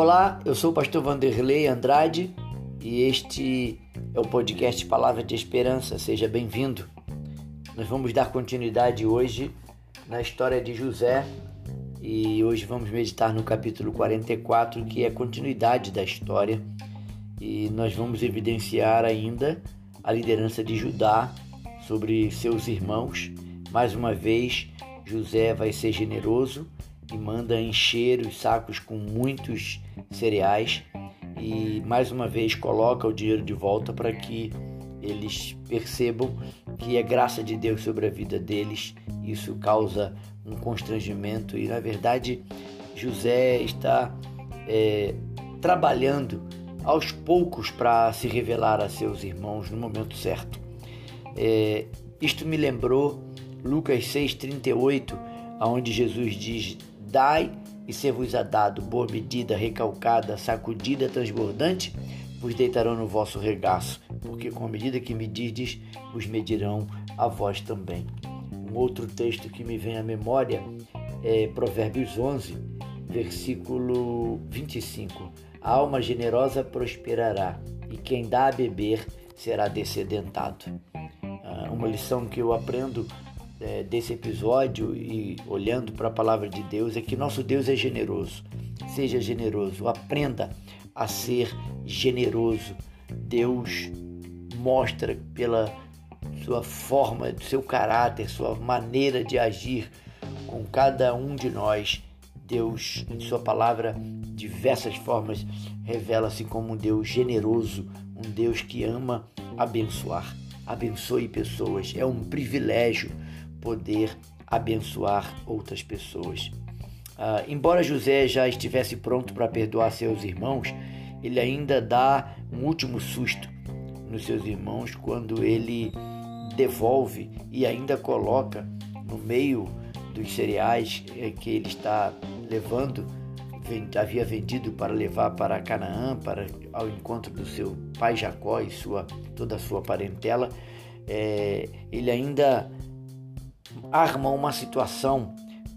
Olá, eu sou o pastor Vanderlei Andrade e este é o podcast Palavra de Esperança. Seja bem-vindo. Nós vamos dar continuidade hoje na história de José e hoje vamos meditar no capítulo 44, que é continuidade da história. E nós vamos evidenciar ainda a liderança de Judá sobre seus irmãos. Mais uma vez, José vai ser generoso e manda encher os sacos com muitos cereais e mais uma vez coloca o dinheiro de volta para que eles percebam que é graça de Deus sobre a vida deles. Isso causa um constrangimento e na verdade José está é, trabalhando aos poucos para se revelar a seus irmãos no momento certo. É, isto me lembrou Lucas 6,38, onde Jesus diz: Dai e ser-vos-á dado boa medida, recalcada, sacudida, transbordante, vos deitarão no vosso regaço, porque com a medida que medides, vos medirão a vós também. Um outro texto que me vem à memória é Provérbios 11, versículo 25. A alma generosa prosperará, e quem dá a beber será descedentado. Ah, uma lição que eu aprendo é, desse episódio e olhando para a palavra de Deus é que nosso Deus é generoso. Seja generoso, aprenda a ser generoso. Deus mostra pela sua forma, seu caráter, sua maneira de agir com cada um de nós. Deus, em sua palavra, diversas formas, revela-se como um Deus generoso, um Deus que ama abençoar. Abençoe pessoas, é um privilégio poder abençoar outras pessoas. Uh, embora José já estivesse pronto para perdoar seus irmãos, ele ainda dá um último susto nos seus irmãos quando ele devolve e ainda coloca no meio dos cereais eh, que ele está levando, havia vendido para levar para Canaã, para ao encontro do seu pai Jacó e sua, toda a sua parentela, é, ele ainda arma uma situação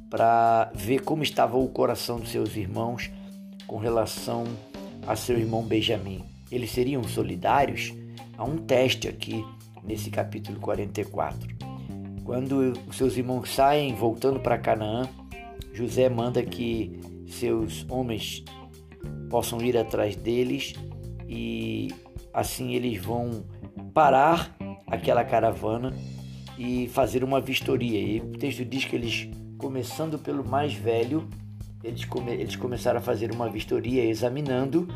para ver como estava o coração dos seus irmãos com relação a seu irmão Benjamim. Eles seriam solidários? Há um teste aqui nesse capítulo 44. Quando seus irmãos saem voltando para Canaã, José manda que seus homens possam ir atrás deles e assim eles vão parar aquela caravana e fazer uma vistoria. E o texto diz que eles, começando pelo mais velho, eles, come, eles começaram a fazer uma vistoria examinando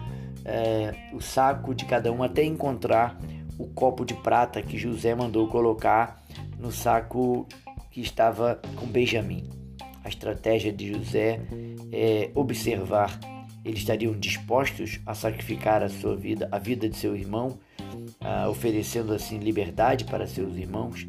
é, o saco de cada um até encontrar o copo de prata que José mandou colocar no saco que estava com Benjamim. A estratégia de José é observar eles estariam dispostos a sacrificar a sua vida, a vida de seu irmão, ah, oferecendo assim liberdade para seus irmãos.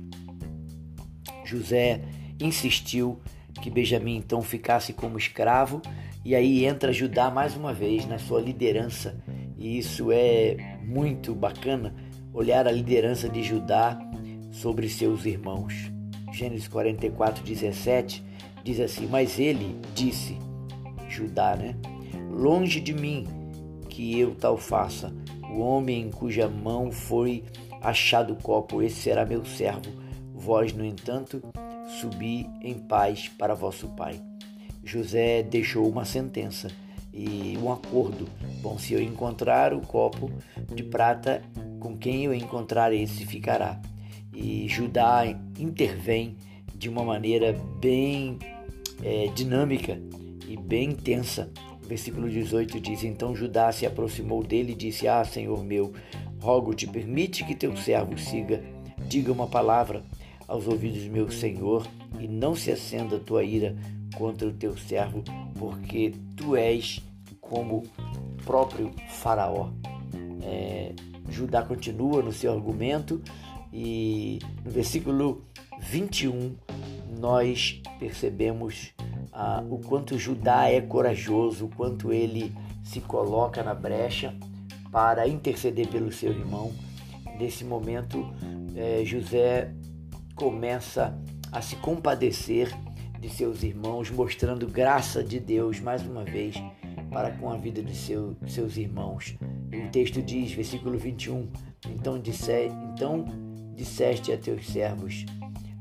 José insistiu que Benjamim então ficasse como escravo, e aí entra Judá mais uma vez na sua liderança, e isso é muito bacana olhar a liderança de Judá sobre seus irmãos. Gênesis 44, 17 diz assim: Mas ele disse, Judá, né? Longe de mim que eu tal faça. O homem em cuja mão foi achado o copo, esse será meu servo Vós, no entanto, subi em paz para vosso pai. José deixou uma sentença e um acordo. Bom, se eu encontrar o copo de prata, com quem eu encontrar esse ficará. E Judá intervém de uma maneira bem é, dinâmica e bem intensa. Versículo 18 diz: Então Judá se aproximou dele e disse: Ah, Senhor meu, rogo-te, permite que teu servo siga, diga uma palavra aos ouvidos do meu Senhor, e não se acenda a tua ira contra o teu servo, porque tu és como próprio Faraó. É, Judá continua no seu argumento e no versículo 21 nós percebemos ah, o quanto Judá é corajoso, o quanto ele se coloca na brecha para interceder pelo seu irmão. Nesse momento, é, José começa a se compadecer de seus irmãos, mostrando graça de Deus mais uma vez para com a vida de seu, seus irmãos. E o texto diz, versículo 21, então, disse, então disseste a teus servos,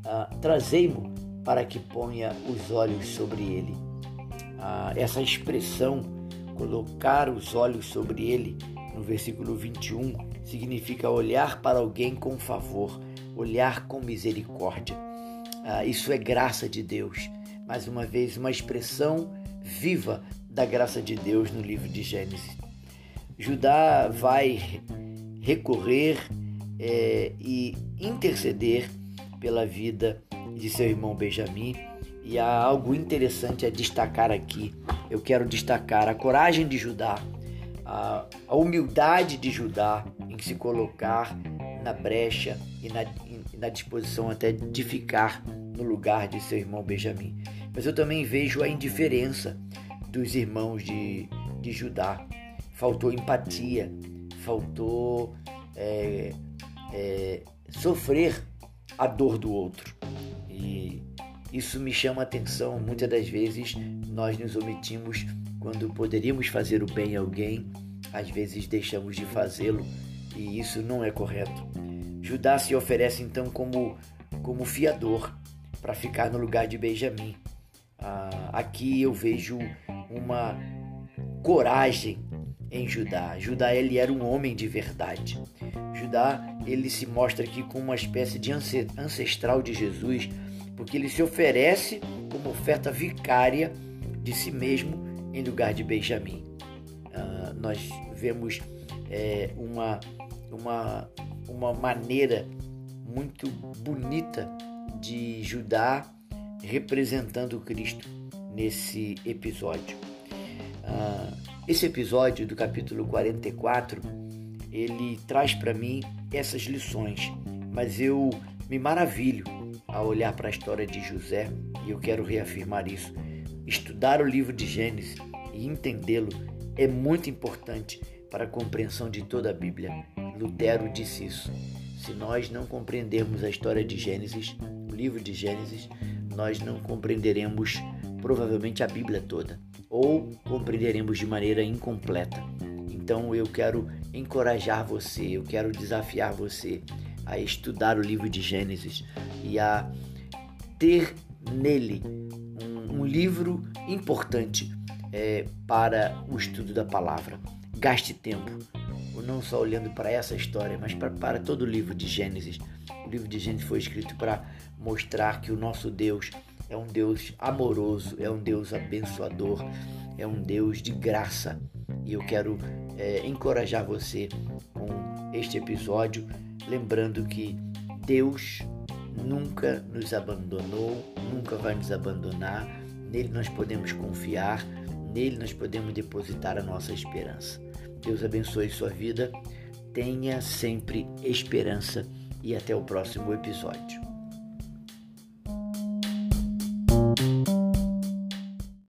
ah, trazei-mo para que ponha os olhos sobre ele. Ah, essa expressão, colocar os olhos sobre ele, no versículo 21, significa olhar para alguém com favor, olhar com misericórdia. Ah, isso é graça de Deus. Mais uma vez, uma expressão viva da graça de Deus no livro de Gênesis. Judá vai recorrer é, e interceder pela vida de seu irmão Benjamim. E há algo interessante a destacar aqui. Eu quero destacar a coragem de Judá, a, a humildade de Judá em se colocar na brecha e na, na disposição até de ficar no lugar de seu irmão Benjamim. Mas eu também vejo a indiferença dos irmãos de, de Judá. Faltou empatia, faltou é, é, sofrer a dor do outro. E isso me chama a atenção. Muitas das vezes nós nos omitimos quando poderíamos fazer o bem a alguém, às vezes deixamos de fazê-lo e isso não é correto. Judá se oferece então como, como fiador para ficar no lugar de Benjamim. Ah, aqui eu vejo uma coragem em Judá. Judá ele era um homem de verdade. Judá ele se mostra aqui como uma espécie de ancestral de Jesus, porque ele se oferece como oferta vicária de si mesmo em lugar de Benjamim. Ah, nós vemos é, uma uma, uma maneira muito bonita de Judá representando Cristo nesse episódio. Uh, esse episódio do capítulo 44 ele traz para mim essas lições, mas eu me maravilho ao olhar para a história de José e eu quero reafirmar isso. Estudar o livro de Gênesis e entendê-lo é muito importante para a compreensão de toda a Bíblia. Lutero disse isso. Se nós não compreendermos a história de Gênesis, o livro de Gênesis, nós não compreenderemos provavelmente a Bíblia toda, ou compreenderemos de maneira incompleta. Então eu quero encorajar você, eu quero desafiar você a estudar o livro de Gênesis e a ter nele um, um livro importante é, para o estudo da palavra. Gaste tempo, não só olhando para essa história, mas para, para todo o livro de Gênesis. O livro de Gênesis foi escrito para mostrar que o nosso Deus é um Deus amoroso, é um Deus abençoador, é um Deus de graça. E eu quero é, encorajar você com este episódio, lembrando que Deus nunca nos abandonou, nunca vai nos abandonar. Nele nós podemos confiar, nele nós podemos depositar a nossa esperança. Deus abençoe sua vida. Tenha sempre esperança e até o próximo episódio.